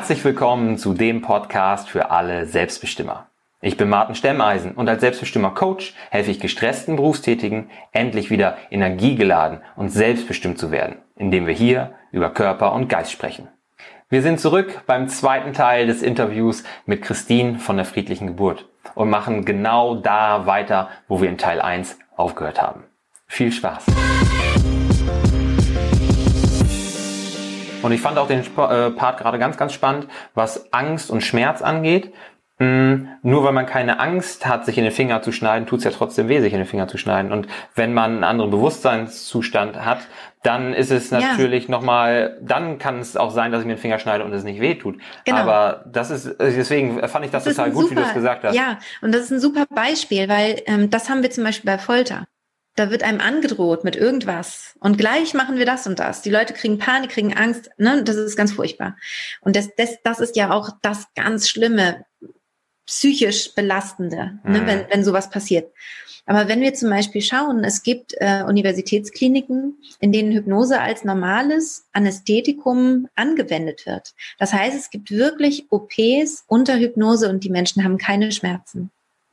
Herzlich willkommen zu dem Podcast für alle Selbstbestimmer. Ich bin Martin Stemmeisen und als Selbstbestimmer Coach helfe ich gestressten Berufstätigen, endlich wieder energiegeladen und selbstbestimmt zu werden, indem wir hier über Körper und Geist sprechen. Wir sind zurück beim zweiten Teil des Interviews mit Christine von der friedlichen Geburt und machen genau da weiter, wo wir in Teil 1 aufgehört haben. Viel Spaß! Und ich fand auch den äh, Part gerade ganz, ganz spannend, was Angst und Schmerz angeht. Mm, nur weil man keine Angst hat, sich in den Finger zu schneiden, tut es ja trotzdem weh, sich in den Finger zu schneiden. Und wenn man einen anderen Bewusstseinszustand hat, dann ist es natürlich ja. nochmal, dann kann es auch sein, dass ich mir den Finger schneide und es nicht weh tut. Genau. Aber das ist, deswegen fand ich das, das total gut, super, wie du es gesagt hast. Ja, und das ist ein super Beispiel, weil ähm, das haben wir zum Beispiel bei Folter. Da wird einem angedroht mit irgendwas. Und gleich machen wir das und das. Die Leute kriegen Panik, kriegen Angst. Ne? Das ist ganz furchtbar. Und das, das, das ist ja auch das ganz Schlimme, psychisch belastende, ne? mhm. ne? wenn, wenn sowas passiert. Aber wenn wir zum Beispiel schauen, es gibt äh, Universitätskliniken, in denen Hypnose als normales Anästhetikum angewendet wird. Das heißt, es gibt wirklich OPs unter Hypnose und die Menschen haben keine Schmerzen.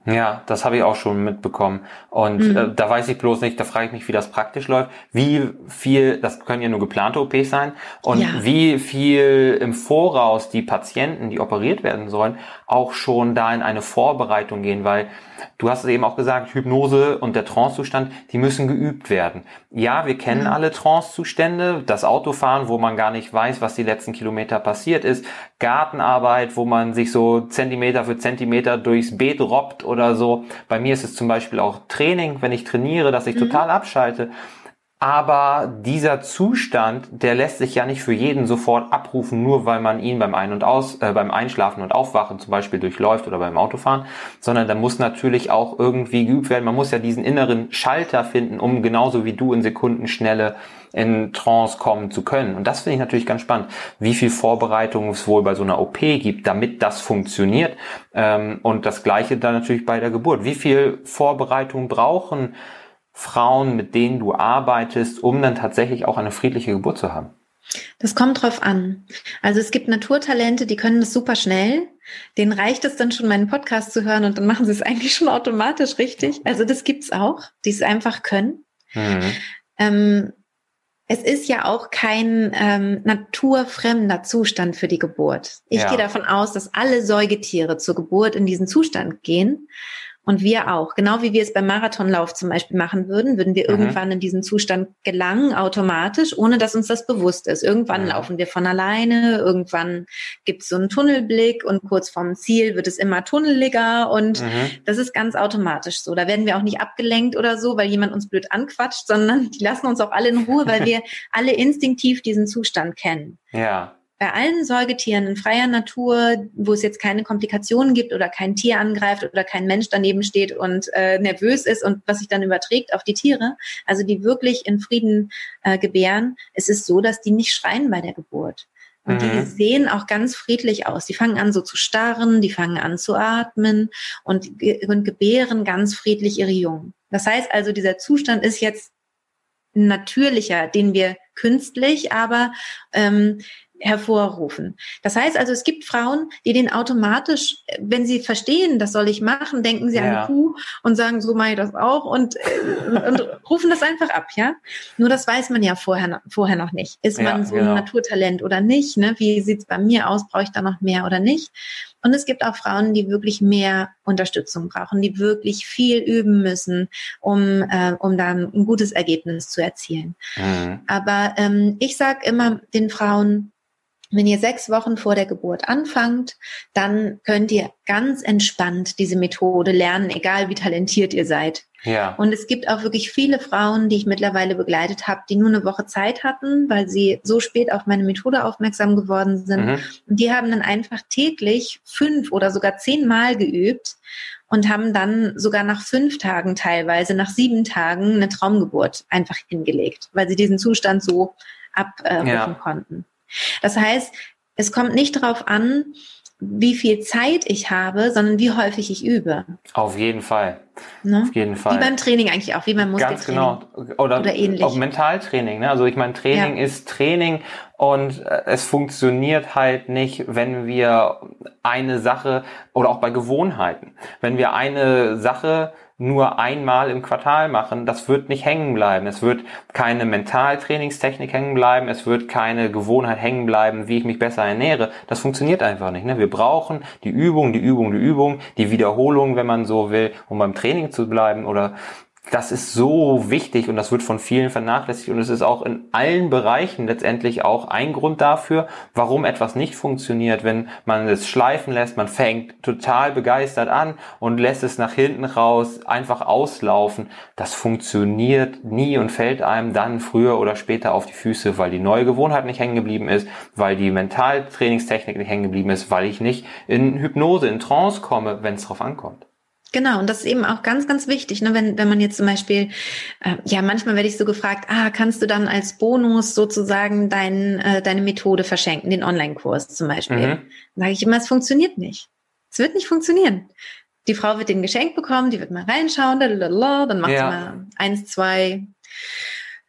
Ja, das habe ich auch schon mitbekommen. Und mhm. äh, da weiß ich bloß nicht, da frage ich mich, wie das praktisch läuft. Wie viel, das können ja nur geplante OPs sein, und ja. wie viel im Voraus die Patienten, die operiert werden sollen, auch schon da in eine Vorbereitung gehen, weil du hast es eben auch gesagt, Hypnose und der Trancezustand, die müssen geübt werden. Ja, wir kennen mhm. alle Trancezustände, das Autofahren, wo man gar nicht weiß, was die letzten Kilometer passiert ist, Gartenarbeit, wo man sich so Zentimeter für Zentimeter durchs Beet robbt oder so. Bei mir ist es zum Beispiel auch Training, wenn ich trainiere, dass ich mhm. total abschalte. Aber dieser Zustand, der lässt sich ja nicht für jeden sofort abrufen, nur weil man ihn beim Ein- und Aus, äh, beim Einschlafen und Aufwachen zum Beispiel durchläuft oder beim Autofahren, sondern da muss natürlich auch irgendwie geübt werden. Man muss ja diesen inneren Schalter finden, um genauso wie du in Sekundenschnelle in Trance kommen zu können. Und das finde ich natürlich ganz spannend, wie viel Vorbereitung es wohl bei so einer OP gibt, damit das funktioniert. Ähm, und das Gleiche dann natürlich bei der Geburt. Wie viel Vorbereitung brauchen Frauen, mit denen du arbeitest, um dann tatsächlich auch eine friedliche Geburt zu haben? Das kommt drauf an. Also es gibt Naturtalente, die können das super schnell. Denen reicht es dann schon, meinen Podcast zu hören und dann machen sie es eigentlich schon automatisch richtig. Also das gibt's auch, die es einfach können. Mhm. Ähm, es ist ja auch kein ähm, naturfremder Zustand für die Geburt. Ich ja. gehe davon aus, dass alle Säugetiere zur Geburt in diesen Zustand gehen. Und wir auch. Genau wie wir es beim Marathonlauf zum Beispiel machen würden, würden wir mhm. irgendwann in diesen Zustand gelangen, automatisch, ohne dass uns das bewusst ist. Irgendwann mhm. laufen wir von alleine, irgendwann gibt es so einen Tunnelblick und kurz vorm Ziel wird es immer tunneliger und mhm. das ist ganz automatisch so. Da werden wir auch nicht abgelenkt oder so, weil jemand uns blöd anquatscht, sondern die lassen uns auch alle in Ruhe, weil wir alle instinktiv diesen Zustand kennen. Ja bei allen Säugetieren in freier Natur, wo es jetzt keine Komplikationen gibt oder kein Tier angreift oder kein Mensch daneben steht und äh, nervös ist und was sich dann überträgt auf die Tiere, also die wirklich in Frieden äh, gebären, es ist so, dass die nicht schreien bei der Geburt. Und mhm. die sehen auch ganz friedlich aus. Die fangen an so zu starren, die fangen an zu atmen und, und gebären ganz friedlich ihre Jungen. Das heißt also, dieser Zustand ist jetzt natürlicher, den wir künstlich, aber ähm, hervorrufen. Das heißt also, es gibt Frauen, die den automatisch, wenn sie verstehen, das soll ich machen, denken sie ja. an eine Kuh und sagen, so mache ich das auch und, äh, und rufen das einfach ab, ja. Nur das weiß man ja vorher, vorher noch nicht. Ist man so genau. ein Naturtalent oder nicht? Ne? Wie sieht's bei mir aus? Brauche ich da noch mehr oder nicht? Und es gibt auch Frauen, die wirklich mehr Unterstützung brauchen, die wirklich viel üben müssen, um, äh, um dann ein gutes Ergebnis zu erzielen. Mhm. Aber ähm, ich sage immer den Frauen, wenn ihr sechs Wochen vor der Geburt anfangt, dann könnt ihr ganz entspannt diese Methode lernen, egal wie talentiert ihr seid. Ja. Und es gibt auch wirklich viele Frauen, die ich mittlerweile begleitet habe, die nur eine Woche Zeit hatten, weil sie so spät auf meine Methode aufmerksam geworden sind. Mhm. Und die haben dann einfach täglich fünf oder sogar zehnmal geübt und haben dann sogar nach fünf Tagen teilweise, nach sieben Tagen eine Traumgeburt einfach hingelegt, weil sie diesen Zustand so abrufen ja. konnten. Das heißt, es kommt nicht darauf an, wie viel Zeit ich habe, sondern wie häufig ich übe. Auf jeden Fall. Ne? Auf jeden Fall. Wie beim Training eigentlich auch, wie beim Muskeltraining. Ganz genau. Oder, oder ähnlich. Auch Mentaltraining. Ne? Also ich meine, Training ja. ist Training und äh, es funktioniert halt nicht, wenn wir eine Sache oder auch bei Gewohnheiten, wenn wir eine Sache nur einmal im Quartal machen, das wird nicht hängen bleiben. Es wird keine Mentaltrainingstechnik hängen bleiben. Es wird keine Gewohnheit hängen bleiben, wie ich mich besser ernähre. Das funktioniert einfach nicht. Ne? Wir brauchen die Übung, die Übung, die Übung, die Wiederholung, wenn man so will, um beim Training zu bleiben oder das ist so wichtig und das wird von vielen vernachlässigt und es ist auch in allen Bereichen letztendlich auch ein Grund dafür, warum etwas nicht funktioniert, wenn man es schleifen lässt, man fängt total begeistert an und lässt es nach hinten raus einfach auslaufen. Das funktioniert nie und fällt einem dann früher oder später auf die Füße, weil die neue Gewohnheit nicht hängen geblieben ist, weil die Mentaltrainingstechnik nicht hängen geblieben ist, weil ich nicht in Hypnose, in Trance komme, wenn es drauf ankommt. Genau, und das ist eben auch ganz, ganz wichtig, ne? wenn, wenn man jetzt zum Beispiel, äh, ja, manchmal werde ich so gefragt, ah, kannst du dann als Bonus sozusagen dein, äh, deine Methode verschenken, den Online-Kurs zum Beispiel. Mhm. Dann sage ich immer, es funktioniert nicht. Es wird nicht funktionieren. Die Frau wird den Geschenk bekommen, die wird mal reinschauen, dann macht ja. sie mal eins, zwei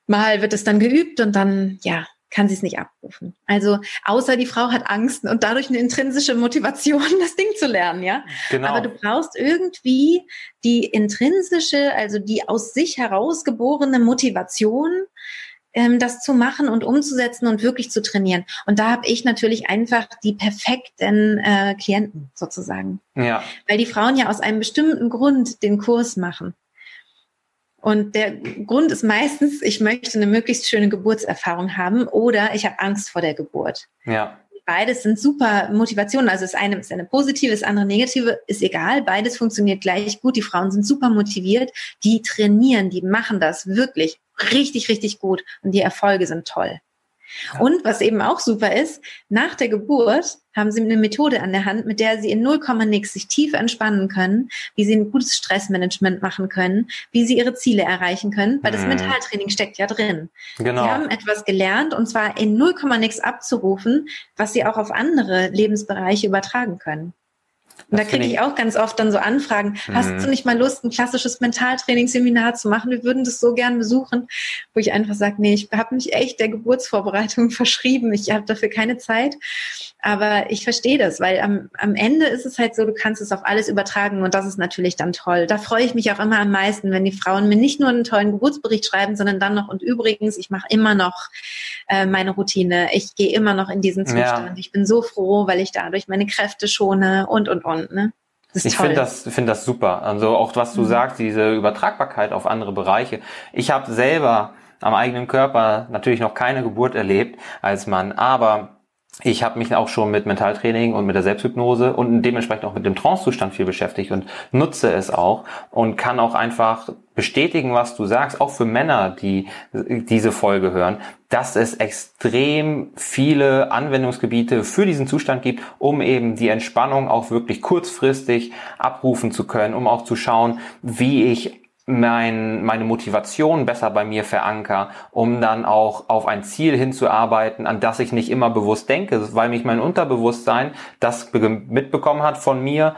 Mal wird es dann geübt und dann, ja, kann sie es nicht abrufen. Also außer die Frau hat Angst und dadurch eine intrinsische Motivation, das Ding zu lernen, ja. Genau. Aber du brauchst irgendwie die intrinsische, also die aus sich herausgeborene Motivation, ähm, das zu machen und umzusetzen und wirklich zu trainieren. Und da habe ich natürlich einfach die perfekten äh, Klienten sozusagen. Ja. Weil die Frauen ja aus einem bestimmten Grund den Kurs machen. Und der Grund ist meistens, ich möchte eine möglichst schöne Geburtserfahrung haben oder ich habe Angst vor der Geburt. Ja. Beides sind super Motivationen. Also das eine ist eine positive, das andere negative, ist egal. Beides funktioniert gleich gut. Die Frauen sind super motiviert. Die trainieren, die machen das wirklich richtig, richtig gut. Und die Erfolge sind toll. Und was eben auch super ist, nach der Geburt haben sie eine Methode an der Hand, mit der sie in 0, nix sich tief entspannen können, wie sie ein gutes Stressmanagement machen können, wie sie ihre Ziele erreichen können, weil das mhm. Mentaltraining steckt ja drin. Genau. Sie haben etwas gelernt und zwar in 0, nix abzurufen, was sie auch auf andere Lebensbereiche übertragen können. Und da kriege ich auch ganz oft dann so Anfragen, mhm. hast du nicht mal Lust, ein klassisches Mentaltrainingsseminar zu machen? Wir würden das so gern besuchen, wo ich einfach sage, nee, ich habe mich echt der Geburtsvorbereitung verschrieben. Ich habe dafür keine Zeit. Aber ich verstehe das, weil am, am Ende ist es halt so, du kannst es auf alles übertragen und das ist natürlich dann toll. Da freue ich mich auch immer am meisten, wenn die Frauen mir nicht nur einen tollen Geburtsbericht schreiben, sondern dann noch, und übrigens, ich mache immer noch äh, meine Routine. Ich gehe immer noch in diesen Zustand. Ja. Ich bin so froh, weil ich dadurch meine Kräfte schone und, und, und. Ne? ich finde das, finde das super. Also auch was du mhm. sagst, diese Übertragbarkeit auf andere Bereiche. Ich habe selber am eigenen Körper natürlich noch keine Geburt erlebt als Mann, aber ich habe mich auch schon mit Mentaltraining und mit der Selbsthypnose und dementsprechend auch mit dem Trancezustand viel beschäftigt und nutze es auch und kann auch einfach bestätigen, was du sagst, auch für Männer, die diese Folge hören, dass es extrem viele Anwendungsgebiete für diesen Zustand gibt, um eben die Entspannung auch wirklich kurzfristig abrufen zu können, um auch zu schauen, wie ich mein, meine Motivation besser bei mir veranker, um dann auch auf ein Ziel hinzuarbeiten, an das ich nicht immer bewusst denke, weil mich mein Unterbewusstsein das mitbekommen hat von mir,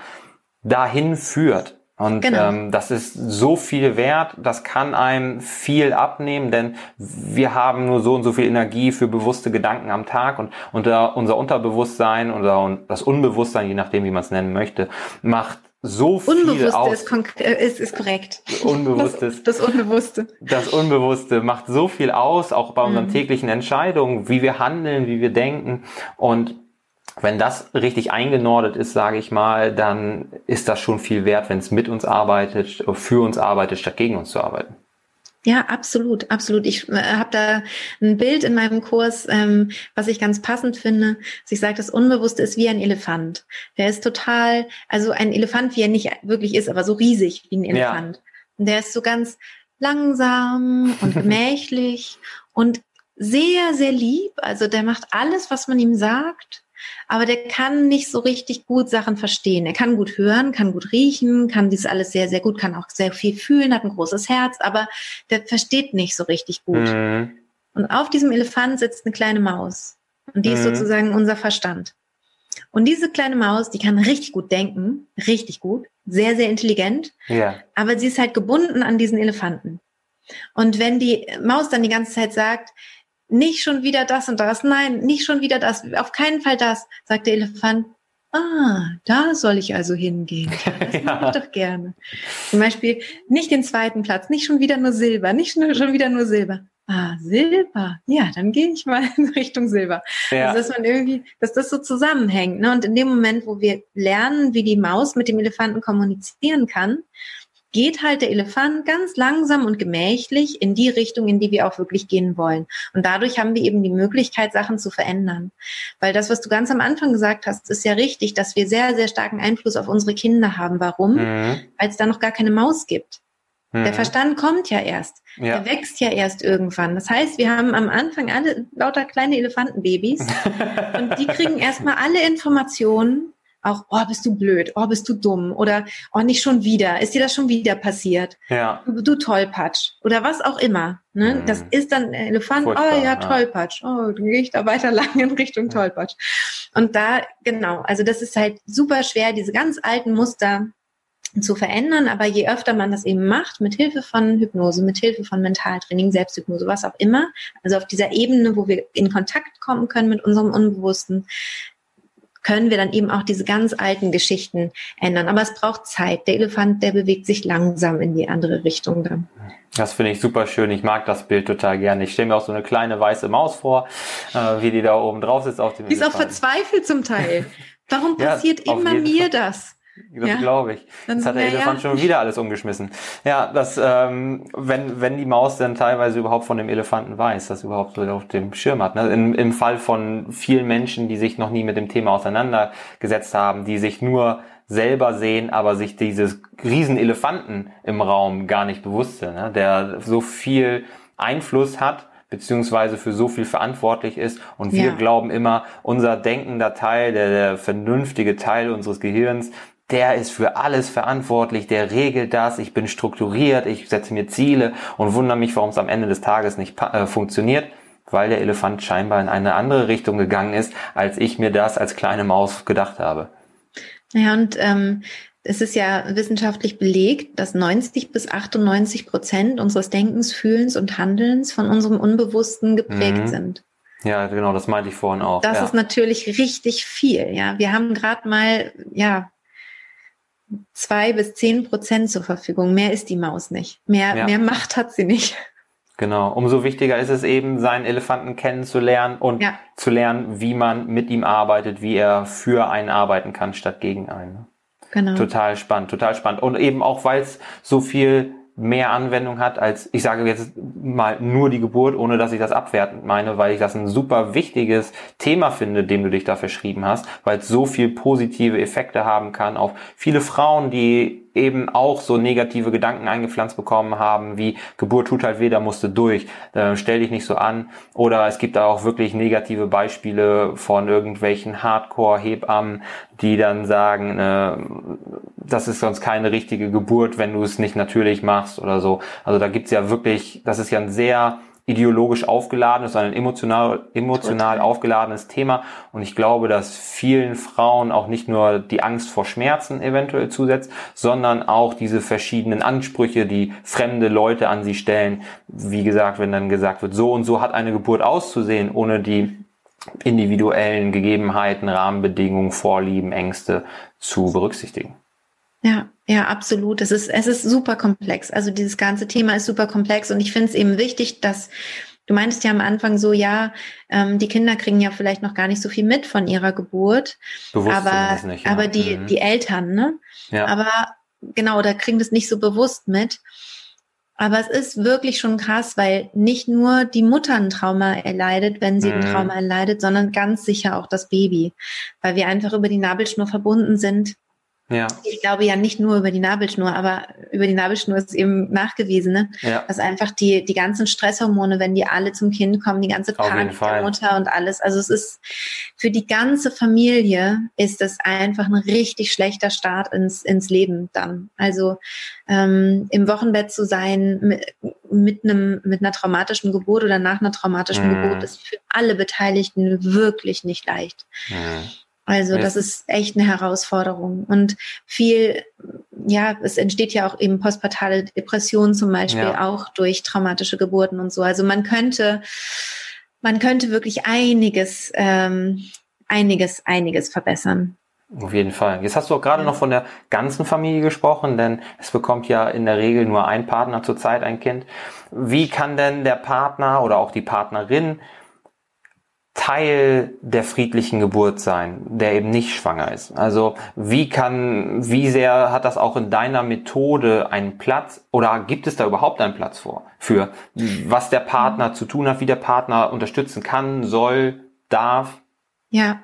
dahin führt. Und genau. ähm, das ist so viel wert, das kann einem viel abnehmen, denn wir haben nur so und so viel Energie für bewusste Gedanken am Tag und, und unser Unterbewusstsein oder das Unbewusstsein, je nachdem, wie man es nennen möchte, macht so viel Unbewusste aus. Ist, äh, ist, ist korrekt. Unbewusstes. Das, das, Unbewusste. Das Unbewusste macht so viel aus, auch bei unseren mhm. täglichen Entscheidungen, wie wir handeln, wie wir denken. Und wenn das richtig eingenordet ist, sage ich mal, dann ist das schon viel wert, wenn es mit uns arbeitet, für uns arbeitet, statt gegen uns zu arbeiten. Ja, absolut, absolut. Ich äh, habe da ein Bild in meinem Kurs, ähm, was ich ganz passend finde. Also ich sage, das Unbewusste ist wie ein Elefant. Der ist total, also ein Elefant, wie er nicht wirklich ist, aber so riesig wie ein Elefant. Ja. Und der ist so ganz langsam und gemächlich und sehr, sehr lieb. Also der macht alles, was man ihm sagt aber der kann nicht so richtig gut Sachen verstehen. Er kann gut hören, kann gut riechen, kann dies alles sehr, sehr gut, kann auch sehr viel fühlen, hat ein großes Herz, aber der versteht nicht so richtig gut. Mhm. Und auf diesem Elefant sitzt eine kleine Maus. Und die mhm. ist sozusagen unser Verstand. Und diese kleine Maus, die kann richtig gut denken, richtig gut, sehr, sehr intelligent, ja. aber sie ist halt gebunden an diesen Elefanten. Und wenn die Maus dann die ganze Zeit sagt, nicht schon wieder das und das, nein, nicht schon wieder das, auf keinen Fall das, sagt der Elefant, ah, da soll ich also hingehen. Das mache ich doch gerne. Zum Beispiel nicht den zweiten Platz, nicht schon wieder nur Silber, nicht schon wieder nur Silber. Ah, Silber. Ja, dann gehe ich mal in Richtung Silber. Ja. Also, dass man irgendwie, dass das so zusammenhängt. Ne? Und in dem Moment, wo wir lernen, wie die Maus mit dem Elefanten kommunizieren kann, geht halt der Elefant ganz langsam und gemächlich in die Richtung, in die wir auch wirklich gehen wollen. Und dadurch haben wir eben die Möglichkeit, Sachen zu verändern. Weil das, was du ganz am Anfang gesagt hast, ist ja richtig, dass wir sehr, sehr starken Einfluss auf unsere Kinder haben. Warum? Mhm. Weil es da noch gar keine Maus gibt. Mhm. Der Verstand kommt ja erst. Ja. Der wächst ja erst irgendwann. Das heißt, wir haben am Anfang alle lauter kleine Elefantenbabys und die kriegen erstmal alle Informationen auch, oh, bist du blöd, oh, bist du dumm oder oh, nicht schon wieder, ist dir das schon wieder passiert? Ja. Du, du Tollpatsch oder was auch immer. Ne? Mhm. Das ist dann Elefant, oh, Furchtbar, oh ja, Tollpatsch, oh, dann gehe ich da weiter lang in Richtung ja. Tollpatsch. Und da, genau, also das ist halt super schwer, diese ganz alten Muster zu verändern, aber je öfter man das eben macht, mit Hilfe von Hypnose, mit Hilfe von Mentaltraining, Selbsthypnose, was auch immer, also auf dieser Ebene, wo wir in Kontakt kommen können mit unserem Unbewussten, können wir dann eben auch diese ganz alten Geschichten ändern. Aber es braucht Zeit. Der Elefant, der bewegt sich langsam in die andere Richtung dann. Das finde ich super schön. Ich mag das Bild total gerne. Ich stelle mir auch so eine kleine weiße Maus vor, äh, wie die da oben drauf sitzt auf dem Die ist auch verzweifelt zum Teil. Warum passiert ja, immer mir Fall. das? Das ja. glaube ich. Jetzt hat der ja, Elefant ja. schon wieder alles umgeschmissen. Ja, das, ähm, wenn, wenn die Maus dann teilweise überhaupt von dem Elefanten weiß, das überhaupt so auf dem Schirm hat. Ne? Im, Im Fall von vielen Menschen, die sich noch nie mit dem Thema auseinandergesetzt haben, die sich nur selber sehen, aber sich dieses Riesenelefanten im Raum gar nicht bewusst sind, ne? der so viel Einfluss hat beziehungsweise für so viel verantwortlich ist. Und wir ja. glauben immer, unser denkender Teil, der, der vernünftige Teil unseres Gehirns, der ist für alles verantwortlich, der regelt das, ich bin strukturiert, ich setze mir Ziele und wundere mich, warum es am Ende des Tages nicht äh, funktioniert, weil der Elefant scheinbar in eine andere Richtung gegangen ist, als ich mir das als kleine Maus gedacht habe. Ja, und ähm, es ist ja wissenschaftlich belegt, dass 90 bis 98 Prozent unseres Denkens, Fühlens und Handelns von unserem Unbewussten geprägt mhm. sind. Ja, genau, das meinte ich vorhin auch. Das ja. ist natürlich richtig viel. Ja, wir haben gerade mal ja zwei bis zehn Prozent zur Verfügung. Mehr ist die Maus nicht. Mehr, ja. mehr Macht hat sie nicht. Genau. Umso wichtiger ist es eben, seinen Elefanten kennenzulernen und ja. zu lernen, wie man mit ihm arbeitet, wie er für einen arbeiten kann, statt gegen einen. Genau. Total spannend, total spannend. Und eben auch, weil es so viel mehr Anwendung hat als, ich sage jetzt mal nur die Geburt, ohne dass ich das abwertend meine, weil ich das ein super wichtiges Thema finde, dem du dich da verschrieben hast, weil es so viel positive Effekte haben kann auf viele Frauen, die eben auch so negative Gedanken eingepflanzt bekommen haben, wie Geburt tut halt weh, da musst du durch, äh, stell dich nicht so an. Oder es gibt da auch wirklich negative Beispiele von irgendwelchen Hardcore-Hebammen, die dann sagen, äh, das ist sonst keine richtige Geburt, wenn du es nicht natürlich machst oder so. Also da gibt's ja wirklich, das ist ja ein sehr ideologisch aufgeladenes, sondern emotional, emotional aufgeladenes Thema. Und ich glaube, dass vielen Frauen auch nicht nur die Angst vor Schmerzen eventuell zusetzt, sondern auch diese verschiedenen Ansprüche, die fremde Leute an sie stellen. Wie gesagt, wenn dann gesagt wird, so und so hat eine Geburt auszusehen, ohne die individuellen Gegebenheiten, Rahmenbedingungen, Vorlieben, Ängste zu berücksichtigen. Ja, ja, absolut. Es ist, es ist super komplex. Also dieses ganze Thema ist super komplex und ich finde es eben wichtig, dass du meintest ja am Anfang so, ja, ähm, die Kinder kriegen ja vielleicht noch gar nicht so viel mit von ihrer Geburt, bewusst aber, nicht, ja. aber die, mhm. die Eltern, ne? Ja. Aber genau, da kriegen das nicht so bewusst mit. Aber es ist wirklich schon krass, weil nicht nur die Mutter ein Trauma erleidet, wenn sie ein mhm. Trauma erleidet, sondern ganz sicher auch das Baby, weil wir einfach über die Nabelschnur verbunden sind ja. Ich glaube ja nicht nur über die Nabelschnur, aber über die Nabelschnur ist eben nachgewiesen, ne? ja. dass einfach die, die ganzen Stresshormone, wenn die alle zum Kind kommen, die ganze Panik der Mutter und alles. Also es ist für die ganze Familie ist es einfach ein richtig schlechter Start ins, ins Leben dann. Also ähm, im Wochenbett zu sein mit, mit einem mit einer traumatischen Geburt oder nach einer traumatischen mhm. Geburt ist für alle Beteiligten wirklich nicht leicht. Mhm. Also das ist echt eine Herausforderung. Und viel, ja, es entsteht ja auch eben postpartale Depression zum Beispiel ja. auch durch traumatische Geburten und so. Also man könnte, man könnte wirklich einiges, ähm, einiges, einiges verbessern. Auf jeden Fall. Jetzt hast du auch gerade ja. noch von der ganzen Familie gesprochen, denn es bekommt ja in der Regel nur ein Partner zurzeit ein Kind. Wie kann denn der Partner oder auch die Partnerin Teil der friedlichen Geburt sein, der eben nicht schwanger ist. Also wie kann, wie sehr hat das auch in deiner Methode einen Platz oder gibt es da überhaupt einen Platz vor für, was der Partner zu tun hat, wie der Partner unterstützen kann, soll, darf? Ja,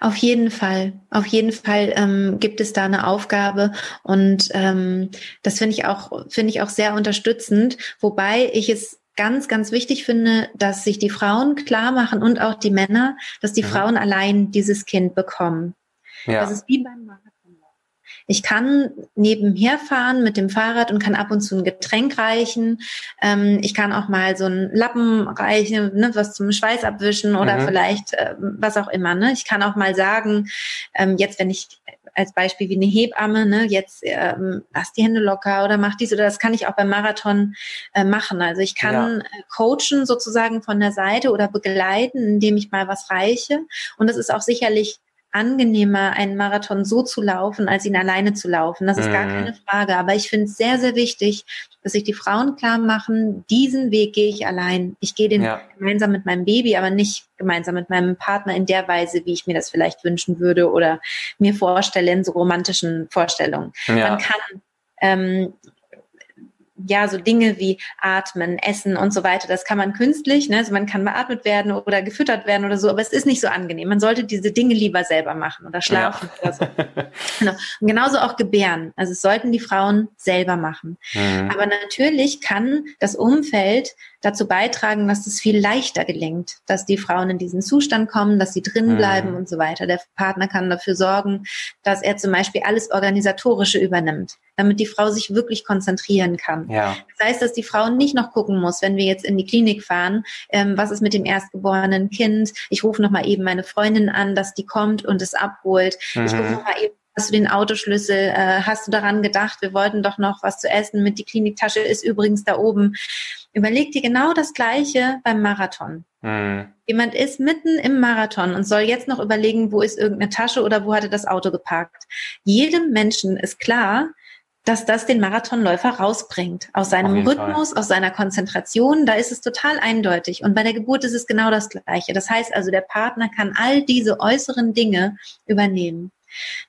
auf jeden Fall. Auf jeden Fall ähm, gibt es da eine Aufgabe und ähm, das finde ich auch finde ich auch sehr unterstützend, wobei ich es ganz, ganz wichtig finde, dass sich die Frauen klar machen und auch die Männer, dass die mhm. Frauen allein dieses Kind bekommen. Ja. Das ist wie beim Marathon. Ich kann nebenher fahren mit dem Fahrrad und kann ab und zu ein Getränk reichen. Ähm, ich kann auch mal so einen Lappen reichen, ne, was zum Schweiß abwischen oder mhm. vielleicht äh, was auch immer. Ne? Ich kann auch mal sagen, ähm, jetzt wenn ich als Beispiel wie eine Hebamme, ne, jetzt ähm, lass die Hände locker oder mach dies oder das kann ich auch beim Marathon äh, machen. Also ich kann ja. Äh, coachen sozusagen von der Seite oder begleiten, indem ich mal was reiche. Und das ist auch sicherlich angenehmer, einen Marathon so zu laufen, als ihn alleine zu laufen. Das ist mhm. gar keine Frage. Aber ich finde es sehr, sehr wichtig, dass sich die Frauen klar machen, diesen Weg gehe ich allein. Ich gehe den ja. gemeinsam mit meinem Baby, aber nicht gemeinsam mit meinem Partner in der Weise, wie ich mir das vielleicht wünschen würde oder mir vorstelle in so romantischen Vorstellungen. Ja. Man kann ähm, ja, so Dinge wie Atmen, Essen und so weiter, das kann man künstlich, ne? also man kann beatmet werden oder gefüttert werden oder so, aber es ist nicht so angenehm. Man sollte diese Dinge lieber selber machen oder schlafen ja. oder so. Genau. Und genauso auch gebären. Also es sollten die Frauen selber machen. Mhm. Aber natürlich kann das Umfeld dazu beitragen, dass es viel leichter gelingt, dass die Frauen in diesen Zustand kommen, dass sie drin bleiben mhm. und so weiter. Der Partner kann dafür sorgen, dass er zum Beispiel alles Organisatorische übernimmt, damit die Frau sich wirklich konzentrieren kann. Ja. Das heißt, dass die Frau nicht noch gucken muss, wenn wir jetzt in die Klinik fahren, ähm, was ist mit dem erstgeborenen Kind? Ich rufe nochmal eben meine Freundin an, dass die kommt und es abholt. Mhm. Ich rufe nochmal eben Hast du den Autoschlüssel? Äh, hast du daran gedacht? Wir wollten doch noch was zu essen mit. Die Kliniktasche ist übrigens da oben. Überleg dir genau das Gleiche beim Marathon. Mhm. Jemand ist mitten im Marathon und soll jetzt noch überlegen, wo ist irgendeine Tasche oder wo hat er das Auto geparkt. Jedem Menschen ist klar, dass das den Marathonläufer rausbringt. Aus seinem Rhythmus, Fall. aus seiner Konzentration, da ist es total eindeutig. Und bei der Geburt ist es genau das Gleiche. Das heißt also, der Partner kann all diese äußeren Dinge übernehmen.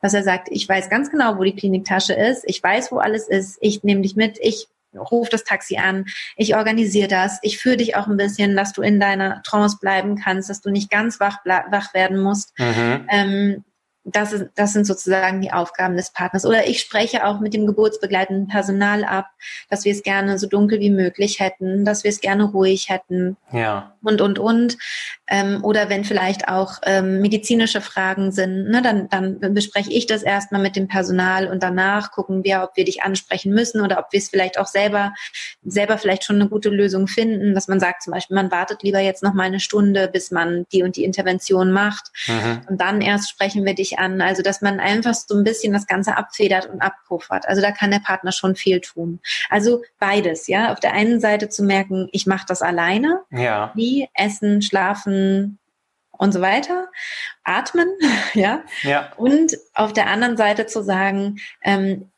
Dass er sagt, ich weiß ganz genau, wo die Kliniktasche ist, ich weiß, wo alles ist, ich nehme dich mit, ich ruf das Taxi an, ich organisiere das, ich führe dich auch ein bisschen, dass du in deiner Trance bleiben kannst, dass du nicht ganz wach, wach werden musst. Mhm. Ähm, das, ist, das sind sozusagen die Aufgaben des Partners. Oder ich spreche auch mit dem geburtsbegleitenden Personal ab, dass wir es gerne so dunkel wie möglich hätten, dass wir es gerne ruhig hätten. Ja. Und, und, und. Ähm, oder wenn vielleicht auch ähm, medizinische Fragen sind, ne, dann, dann bespreche ich das erstmal mit dem Personal und danach gucken wir, ob wir dich ansprechen müssen oder ob wir es vielleicht auch selber, selber vielleicht schon eine gute Lösung finden, dass man sagt zum Beispiel, man wartet lieber jetzt noch mal eine Stunde, bis man die und die Intervention macht. Mhm. Und dann erst sprechen wir dich an. Also dass man einfach so ein bisschen das Ganze abfedert und abpuffert. Also da kann der Partner schon viel tun. Also beides, ja. Auf der einen Seite zu merken, ich mache das alleine. Ja. Wie essen, schlafen, und so weiter, atmen, ja. ja. Und auf der anderen Seite zu sagen, ähm,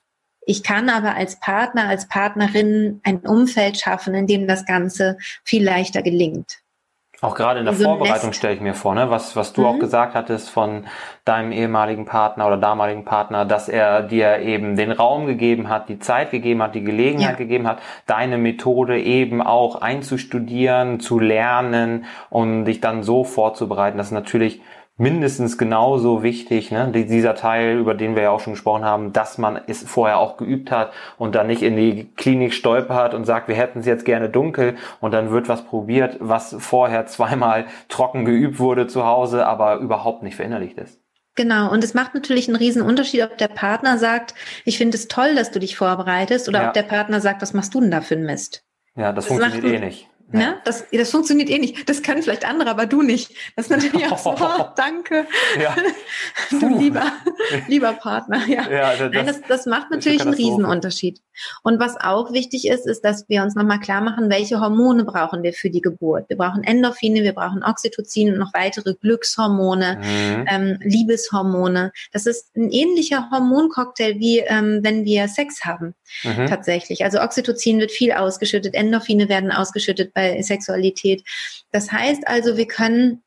ich kann aber als Partner, als Partnerin ein Umfeld schaffen, in dem das Ganze viel leichter gelingt. Auch gerade in der so Vorbereitung stelle ich mir vor, ne? was, was du mhm. auch gesagt hattest von deinem ehemaligen Partner oder damaligen Partner, dass er dir eben den Raum gegeben hat, die Zeit gegeben hat, die Gelegenheit ja. gegeben hat, deine Methode eben auch einzustudieren, zu lernen und dich dann so vorzubereiten. Das ist natürlich mindestens genauso wichtig, ne, dieser Teil, über den wir ja auch schon gesprochen haben, dass man es vorher auch geübt hat und dann nicht in die Klinik stolpert und sagt, wir hätten es jetzt gerne dunkel und dann wird was probiert, was vorher zweimal trocken geübt wurde zu Hause, aber überhaupt nicht verinnerlicht ist. Genau, und es macht natürlich einen riesen Unterschied, ob der Partner sagt, ich finde es toll, dass du dich vorbereitest, oder ja. ob der Partner sagt, was machst du denn da für ein Mist? Ja, das, das funktioniert eh nicht. Ja. Ne? Das, das funktioniert eh nicht. Das können vielleicht andere, aber du nicht. Das ist natürlich auch so, oh, danke. Ja. du lieber, lieber Partner. Ja. ja das, Nein, das, das macht natürlich einen Riesenunterschied. Und was auch wichtig ist, ist, dass wir uns nochmal klar machen, welche Hormone brauchen wir für die Geburt. Wir brauchen Endorphine, wir brauchen Oxytocin und noch weitere Glückshormone, mhm. ähm, Liebeshormone. Das ist ein ähnlicher Hormoncocktail wie ähm, wenn wir Sex haben. Mhm. Tatsächlich. Also Oxytocin wird viel ausgeschüttet, Endorphine werden ausgeschüttet bei Sexualität. Das heißt also, wir können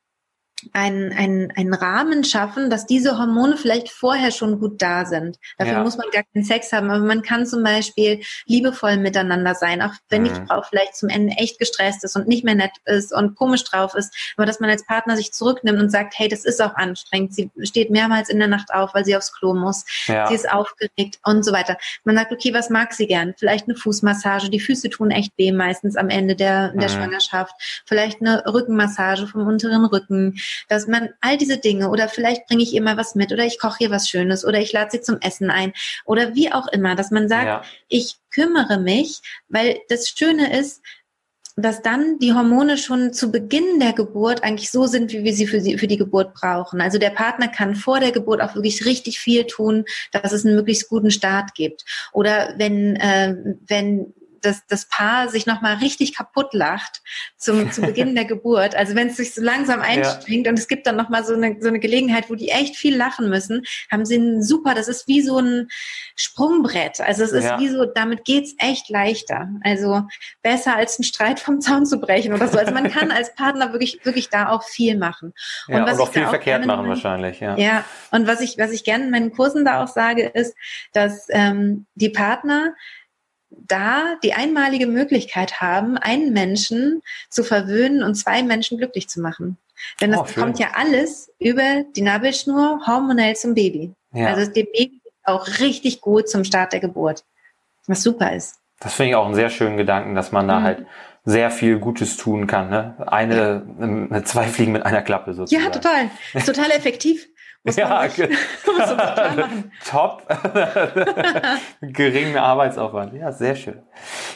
einen, einen, einen Rahmen schaffen, dass diese Hormone vielleicht vorher schon gut da sind. Dafür ja. muss man gar keinen Sex haben, aber man kann zum Beispiel liebevoll miteinander sein, auch wenn mhm. die Frau vielleicht zum Ende echt gestresst ist und nicht mehr nett ist und komisch drauf ist, aber dass man als Partner sich zurücknimmt und sagt, hey, das ist auch anstrengend. Sie steht mehrmals in der Nacht auf, weil sie aufs Klo muss. Ja. Sie ist aufgeregt und so weiter. Man sagt, okay, was mag sie gern? Vielleicht eine Fußmassage. Die Füße tun echt weh meistens am Ende der, der mhm. Schwangerschaft. Vielleicht eine Rückenmassage vom unteren Rücken dass man all diese Dinge oder vielleicht bringe ich ihr mal was mit oder ich koche ihr was Schönes oder ich lade sie zum Essen ein oder wie auch immer, dass man sagt, ja. ich kümmere mich, weil das Schöne ist, dass dann die Hormone schon zu Beginn der Geburt eigentlich so sind, wie wir sie für, sie für die Geburt brauchen. Also der Partner kann vor der Geburt auch wirklich richtig viel tun, dass es einen möglichst guten Start gibt. Oder wenn, äh, wenn das, das Paar sich nochmal richtig kaputt lacht zum, zu Beginn der Geburt. Also wenn es sich so langsam einstrengt ja. und es gibt dann nochmal so eine, so eine Gelegenheit, wo die echt viel lachen müssen, haben sie einen super, das ist wie so ein Sprungbrett. Also es ist ja. wie so, damit geht's echt leichter. Also besser als einen Streit vom Zaun zu brechen oder so. Also man kann als Partner wirklich, wirklich da auch viel machen. Und, ja, was und auch viel auch verkehrt machen meinen, wahrscheinlich, ja. Ja, und was ich, was ich gerne in meinen Kursen da auch sage, ist, dass ähm, die Partner da die einmalige Möglichkeit haben, einen Menschen zu verwöhnen und zwei Menschen glücklich zu machen. Denn das oh, kommt ja alles über die Nabelschnur hormonell zum Baby. Ja. Also dem Baby auch richtig gut zum Start der Geburt. Was super ist. Das finde ich auch einen sehr schönen Gedanken, dass man da mhm. halt sehr viel Gutes tun kann. Ne? Eine, ja. zwei Fliegen mit einer Klappe sozusagen. Ja, total. Ist total effektiv. Muss ja, top. Geringer Arbeitsaufwand. Ja, sehr schön.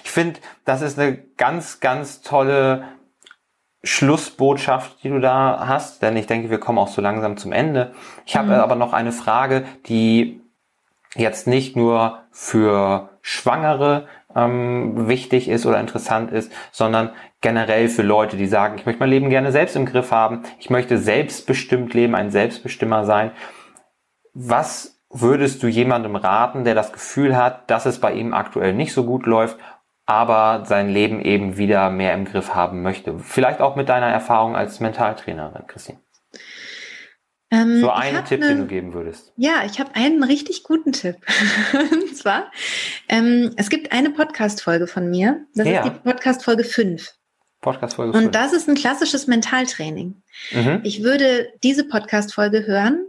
Ich finde, das ist eine ganz, ganz tolle Schlussbotschaft, die du da hast, denn ich denke, wir kommen auch so langsam zum Ende. Ich habe mhm. aber noch eine Frage, die jetzt nicht nur für Schwangere ähm, wichtig ist oder interessant ist, sondern generell für Leute, die sagen, ich möchte mein Leben gerne selbst im Griff haben, ich möchte selbstbestimmt leben, ein Selbstbestimmer sein. Was würdest du jemandem raten, der das Gefühl hat, dass es bei ihm aktuell nicht so gut läuft, aber sein Leben eben wieder mehr im Griff haben möchte? Vielleicht auch mit deiner Erfahrung als Mentaltrainerin, Christine. Ähm, so einen Tipp, eine, den du geben würdest. Ja, ich habe einen richtig guten Tipp. Und zwar, ähm, es gibt eine Podcast-Folge von mir. Das ja. ist die Podcast-Folge 5. Podcast-Folge 5. Und das ist ein klassisches Mentaltraining. Mhm. Ich würde diese Podcast-Folge hören,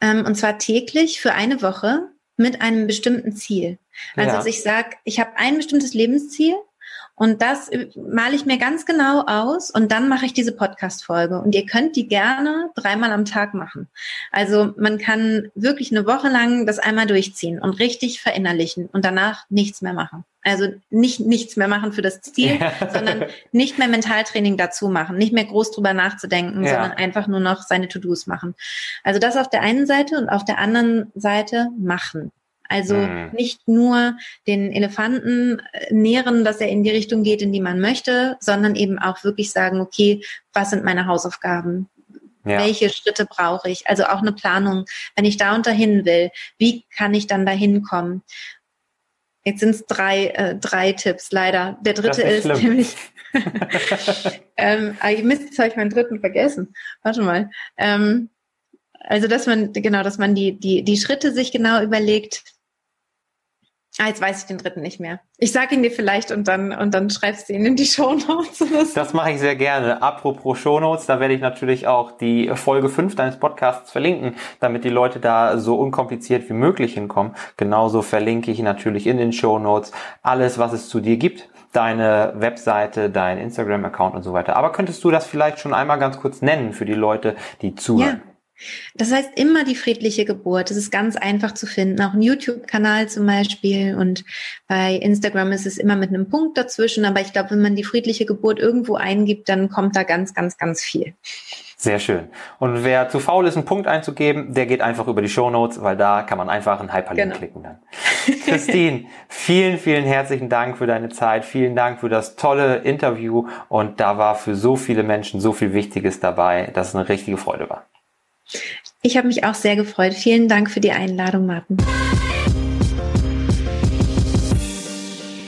ähm, und zwar täglich für eine Woche mit einem bestimmten Ziel. Also, ja. dass ich sage, ich habe ein bestimmtes Lebensziel und das male ich mir ganz genau aus und dann mache ich diese Podcast-Folge. Und ihr könnt die gerne dreimal am Tag machen. Also man kann wirklich eine Woche lang das einmal durchziehen und richtig verinnerlichen und danach nichts mehr machen. Also nicht nichts mehr machen für das Ziel, ja. sondern nicht mehr Mentaltraining dazu machen, nicht mehr groß drüber nachzudenken, ja. sondern einfach nur noch seine To-Dos machen. Also das auf der einen Seite und auf der anderen Seite machen. Also mhm. nicht nur den Elefanten äh, nähren, dass er in die Richtung geht, in die man möchte, sondern eben auch wirklich sagen, okay, was sind meine Hausaufgaben? Ja. Welche Schritte brauche ich? Also auch eine Planung. Wenn ich da und dahin will, wie kann ich dann dahin kommen? Jetzt sind es drei, äh, drei Tipps, leider. Der dritte ist, ist nämlich, ähm, ah, Mist, jetzt habe ich meinen dritten vergessen. Warte mal. Ähm, also, dass man, genau, dass man die, die, die Schritte sich genau überlegt, Ah, jetzt weiß ich den dritten nicht mehr. Ich sage ihn dir vielleicht und dann und dann schreibst du ihn in die Show Notes. Das mache ich sehr gerne. Apropos Show Notes, da werde ich natürlich auch die Folge 5 deines Podcasts verlinken, damit die Leute da so unkompliziert wie möglich hinkommen. Genauso verlinke ich natürlich in den Show Notes alles, was es zu dir gibt. Deine Webseite, dein Instagram-Account und so weiter. Aber könntest du das vielleicht schon einmal ganz kurz nennen für die Leute, die zuhören? Ja. Das heißt immer die friedliche Geburt. Das ist ganz einfach zu finden. Auch ein YouTube-Kanal zum Beispiel. Und bei Instagram ist es immer mit einem Punkt dazwischen. Aber ich glaube, wenn man die friedliche Geburt irgendwo eingibt, dann kommt da ganz, ganz, ganz viel. Sehr schön. Und wer zu faul ist, einen Punkt einzugeben, der geht einfach über die Show Notes, weil da kann man einfach einen Hyperlink genau. klicken dann. Christine, vielen, vielen herzlichen Dank für deine Zeit. Vielen Dank für das tolle Interview. Und da war für so viele Menschen so viel Wichtiges dabei, dass es eine richtige Freude war. Ich habe mich auch sehr gefreut. Vielen Dank für die Einladung, Martin.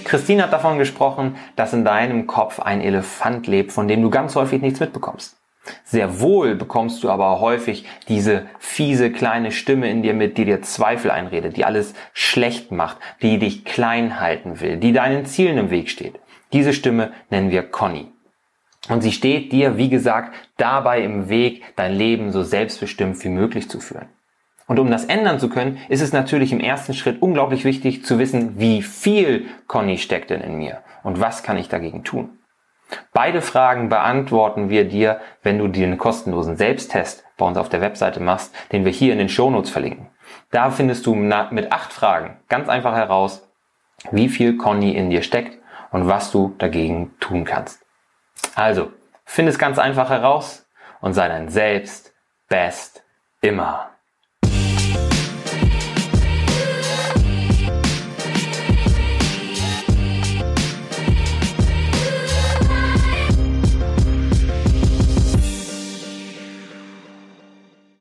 Christine hat davon gesprochen, dass in deinem Kopf ein Elefant lebt, von dem du ganz häufig nichts mitbekommst. Sehr wohl bekommst du aber häufig diese fiese kleine Stimme in dir mit, die dir Zweifel einredet, die alles schlecht macht, die dich klein halten will, die deinen Zielen im Weg steht. Diese Stimme nennen wir Conny. Und sie steht dir, wie gesagt, dabei im Weg, dein Leben so selbstbestimmt wie möglich zu führen. Und um das ändern zu können, ist es natürlich im ersten Schritt unglaublich wichtig zu wissen, wie viel Conny steckt denn in mir und was kann ich dagegen tun. Beide Fragen beantworten wir dir, wenn du dir einen kostenlosen Selbsttest bei uns auf der Webseite machst, den wir hier in den Shownotes verlinken. Da findest du mit acht Fragen ganz einfach heraus, wie viel Conny in dir steckt und was du dagegen tun kannst. Also, find es ganz einfach heraus und sei dein Selbst best immer.